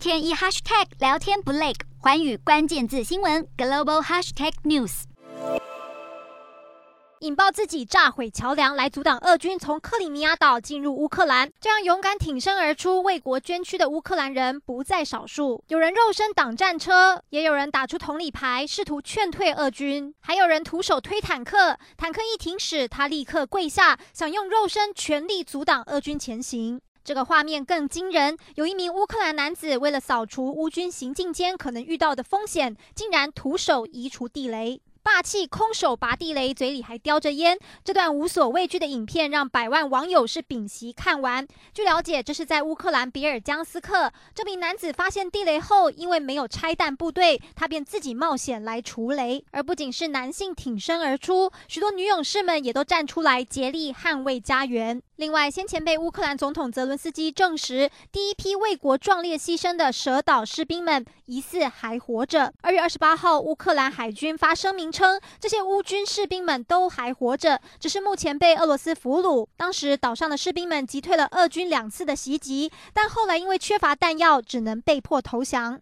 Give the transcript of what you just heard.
天一 hashtag 聊天不累，寰宇关键字新闻 global hashtag news。引爆自己炸毁桥梁来阻挡俄军从克里米亚岛进入乌克兰，这样勇敢挺身而出为国捐躯的乌克兰人不在少数。有人肉身挡战车，也有人打出同理牌试图劝退俄军，还有人徒手推坦克，坦克一停驶，他立刻跪下，想用肉身全力阻挡俄军前行。这个画面更惊人，有一名乌克兰男子为了扫除乌军行进间可能遇到的风险，竟然徒手移除地雷。霸气空手拔地雷，嘴里还叼着烟。这段无所畏惧的影片让百万网友是屏息看完。据了解，这是在乌克兰比尔江斯克。这名男子发现地雷后，因为没有拆弹部队，他便自己冒险来除雷。而不仅是男性挺身而出，许多女勇士们也都站出来竭力捍卫家园。另外，先前被乌克兰总统泽伦斯基证实，第一批为国壮烈牺牲的蛇岛士兵们疑似还活着。二月二十八号，乌克兰海军发声明称，这些乌军士兵们都还活着，只是目前被俄罗斯俘虏。当时岛上的士兵们击退了俄军两次的袭击，但后来因为缺乏弹药，只能被迫投降。